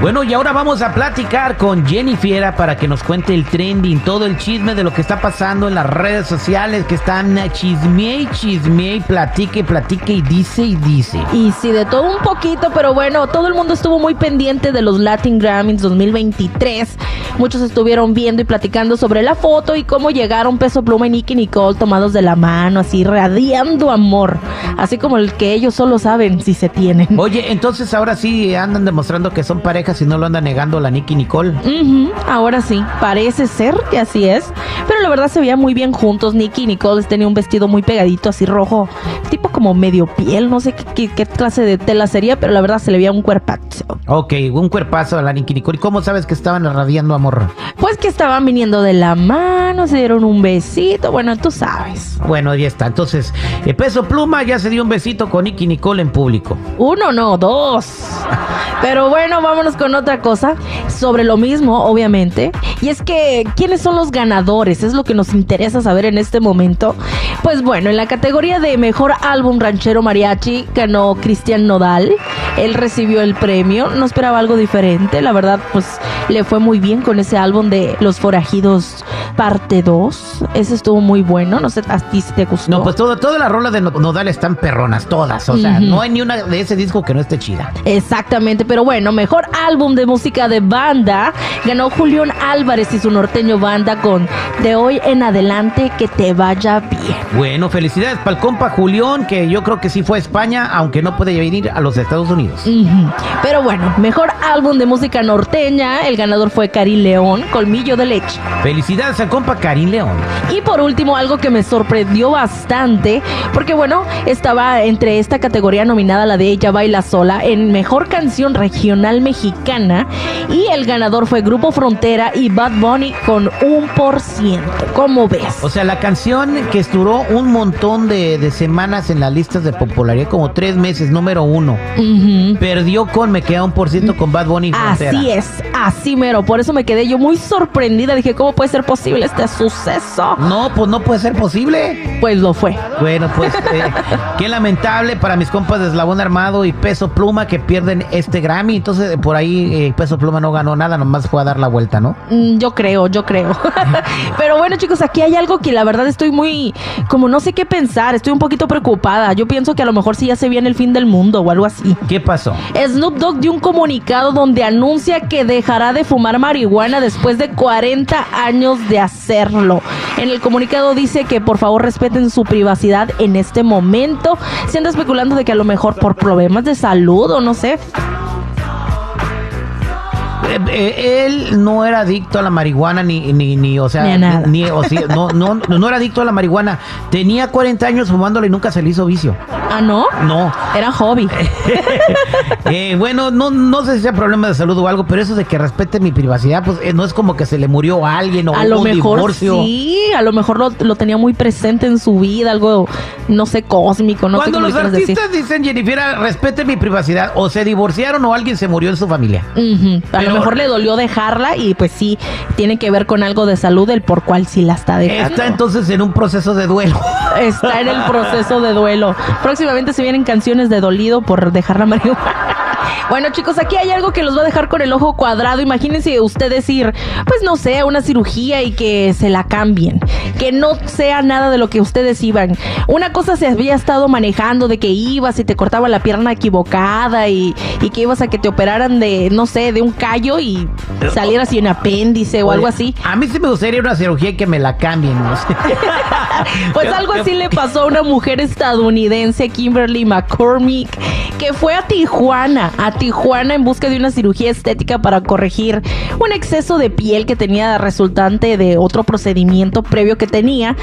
Bueno, y ahora vamos a platicar con Jenny Fiera para que nos cuente el trending, todo el chisme de lo que está pasando en las redes sociales que están chisme y chisme y platique, platique y dice y dice. Y sí, de todo un poquito, pero bueno, todo el mundo estuvo muy pendiente de los Latin Grammys 2023. Muchos estuvieron viendo y platicando sobre la foto y cómo llegaron Peso Pluma y Nicky Nicole tomados de la mano, así radiando amor. Así como el que ellos solo saben si se tienen. Oye, entonces ahora sí andan demostrando que son pareja si no lo anda negando la Nicky Nicole. Ahora sí, parece ser que así es. Pero la verdad se veían muy bien juntos. Nicky y Nicole tenía un vestido muy pegadito, así rojo, tipo como medio piel. No sé qué, qué- qué clase de tela sería, pero la verdad se le veía un cuerpazo. Ok, un cuerpazo a la Nicky Nicole. ¿Y cómo sabes que estaban irradiando amor? Pues que estaban viniendo de la mano, se dieron un besito. Bueno, tú sabes. Bueno, ya está. Entonces, el peso pluma ya se dio un besito con Nicky Nicole en público. Uno, no, dos. Pero bueno, vámonos con otra cosa. Sobre lo mismo, obviamente. Y es que, ¿quiénes son los ganadores? Es lo que nos interesa saber en este momento. Pues bueno, en la categoría de mejor álbum ranchero mariachi ganó Cristian Nodal. Él recibió el premio. No esperaba algo diferente. La verdad, pues le fue muy bien con ese álbum de Los Forajidos parte 2. Ese estuvo muy bueno. No sé a ti si te gustó. No, pues todo, todas las rolas de No- Nodal están perronas, todas. O sea, no hay ni una de ese disco que no esté chida. Exactamente, pero bueno, mejor álbum de música de banda ganó Julián Álvarez y su norteño banda con De hoy en adelante que te vaya bien. Bueno, felicidades para el compa Julián, que yo creo que sí fue a España, aunque no puede venir a los Estados Unidos. Pero bueno, mejor álbum de música norteña, el ganador fue Karim León, Colmillo de Leche. Felicidades al compa Karim León. Y por último, algo que me sorprendió bastante, porque bueno, estaba entre esta categoría nominada la de Ella Baila Sola en Mejor Canción Regional Mexicana y el ganador fue Grupo Frontera y Bad Bunny con un por ciento. ¿Cómo ves? O sea, la canción que duró un montón de, de semanas en las listas de popularidad, como tres meses, número uno. Perdió con Me Queda un por ciento con Bad Bunny y Frontera. Así es, así mero. Por eso me quedé yo muy sorprendida. Dije, ¿cómo puede ser posible este suceso? No, pues no puede ser posible. Pues lo fue. Bueno, pues eh, qué lamentable para mis compas de Eslabón Armado y Peso Pluma que pierden este Grammy. Entonces, por ahí eh, Peso Pluma no ganó nada, nomás fue a dar la vuelta, ¿no? Mm, Yo creo, yo creo. Pero bueno, chicos, aquí hay algo que la verdad estoy muy, como no sé qué pensar, estoy un poquito preocupada. Yo pienso que a lo mejor sí ya se viene el fin del mundo o algo así. ¿Qué pasó? Snoop Dogg dio un comunicado donde anuncia que dejará de fumar marihuana después de 40 años de hacerlo. En el comunicado dice que por favor respeten su privacidad en este momento. Se anda especulando de que a lo mejor por problemas de salud o no sé. Eh, eh, él no era adicto a la marihuana ni, ni, ni o sea, Ni a nada. ni- o sea, no, no, no era adicto a la marihuana. Tenía 40 años fumándola y nunca se le hizo vicio. Ah, no. No. Era hobby. Eh, bueno, no, no sé si sea problema de salud o algo, pero eso de que respete mi privacidad, pues eh, no es como que se le murió a alguien o A lo un mejor divorcio. sí, a lo mejor lo, lo tenía muy presente en su vida, algo, no sé, cósmico, no sé Cuando los decir. artistas dicen, Jennifer, respete mi privacidad, o se divorciaron o alguien se murió en su familia. Ujú, A Pero- mejor le dolió dejarla y pues sí, tiene que ver con algo de salud, el por cual sí la está dejando. Está entonces en un proceso de duelo. Está en el proceso de duelo. Próximamente se vienen canciones de dolido por dejar la marihuana. Bueno, chicos, aquí hay algo que los va a dejar con el ojo cuadrado. Imagínense ustedes ir, pues no sé, a una cirugía y que se la cambien. Que no sea nada de lo que ustedes iban. Una cosa se había estado manejando de que ibas y te cortaban la pierna equivocada y, y que ibas a que te operaran de, no sé, de un callo y salieras sin apéndice o algo así. A mí sí me gustaría una cirugía y que me la cambien, no sé. Pues algo así le pasó a una mujer estadounidense, Kimberly McCormick, que fue a Tijuana a Tijuana en busca de una cirugía estética para corregir un exceso de piel que tenía resultante de otro procedimiento previo que tenía.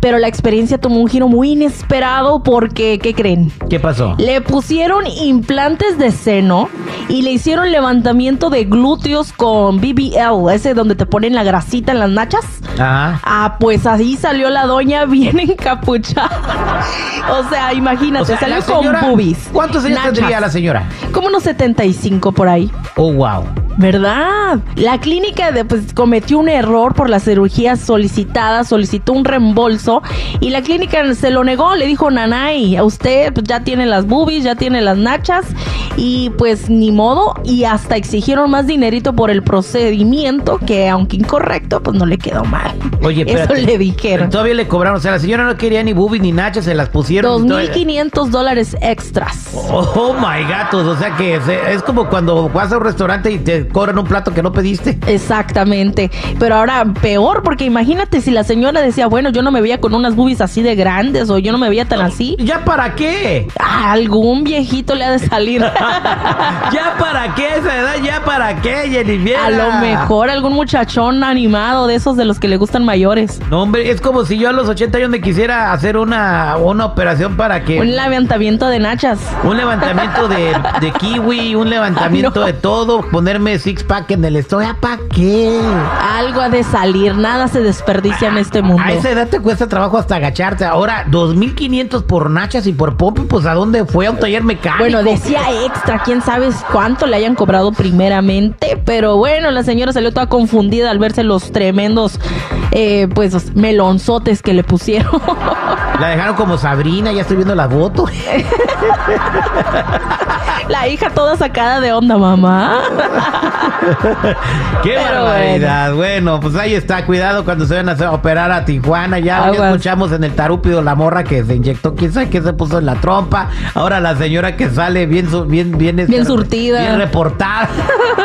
Pero la experiencia tomó un giro muy inesperado porque, ¿qué creen? ¿Qué pasó? Le pusieron implantes de seno y le hicieron levantamiento de glúteos con BBL, ese donde te ponen la grasita en las nachas. Ajá. Ah, pues así salió la doña bien encapuchada. o sea, imagínate, O sea, salió con boobies. ¿Cuántos años nachas. tendría la señora? Como unos 75 por ahí. Oh, wow. ¿Verdad? La clínica de, pues, cometió un error por la cirugía solicitada, solicitó un reembolso y la clínica se lo negó, le dijo, Nanay, a usted pues, ya tiene las boobies, ya tiene las nachas y pues ni modo y hasta exigieron más dinerito por el procedimiento que aunque incorrecto, pues no le quedó mal. Oye, Eso espérate. le dijeron. Todavía le cobraron. O sea, la señora no quería ni boobies ni nachas, se las pusieron. y todo. 2.500 dólares extras. Oh, my gatos. O sea que se- es como cuando vas a un restaurante y te cobran un plato que no pediste. Exactamente. Pero ahora peor, porque imagínate si la señora decía, bueno, yo no me veía con unas boobies así de grandes o yo no me veía tan así. ¿Ya para qué? Ah, algún viejito le ha de salir. ¿Ya para qué esa edad? ¿Ya para qué, Jennifer? A lo mejor algún muchachón animado de esos de los que le gustan mayores. No, hombre, es como si yo a los 80 años me quisiera hacer una, una operación para que... Un levantamiento de nachas. Un levantamiento de, de kiwi, un levantamiento Ah, no. de todo, ponerme six pack en el estómago. ¿Ya para qué? Algo ha de salir, nada se desperdicia en este mundo. A esa edad te cuesta trabajo hasta agacharte. Ahora, 2.500 por nachas y por pompi, pues ¿a dónde fue? A un taller mecánico. Bueno, decía extra, quién sabe cuánto le hayan cobrado primeramente, pero bueno, la señora salió toda confundida al verse los tremendos, eh, pues, melonzotes que le pusieron. La dejaron como Sabrina, ya estoy viendo la foto. la hija toda sacada de onda, mamá. ¡Qué Pero barbaridad! Bueno. pues ahí está. Cuidado cuando se vayan a operar a Tijuana. Ya, escuchamos en el tarúpido la morra que se inyectó. ¿Quién sabe qué se puso en la trompa? Ahora la señora que sale bien, su- bien, bien, este, Bien surtida. Bien reportada.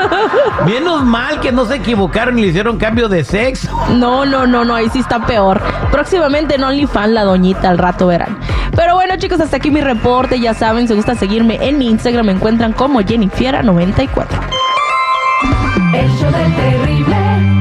Menos mal que no se equivocaron y le hicieron cambio de sexo. No, no, no, no, ahí sí está peor. Próximamente en OnlyFans la doñita al rato verán. Pero bueno, chicos, hasta aquí mi reporte. Ya saben, si gusta seguirme en mi Instagram, me encuentran como Jennifiera94. El show del terrible.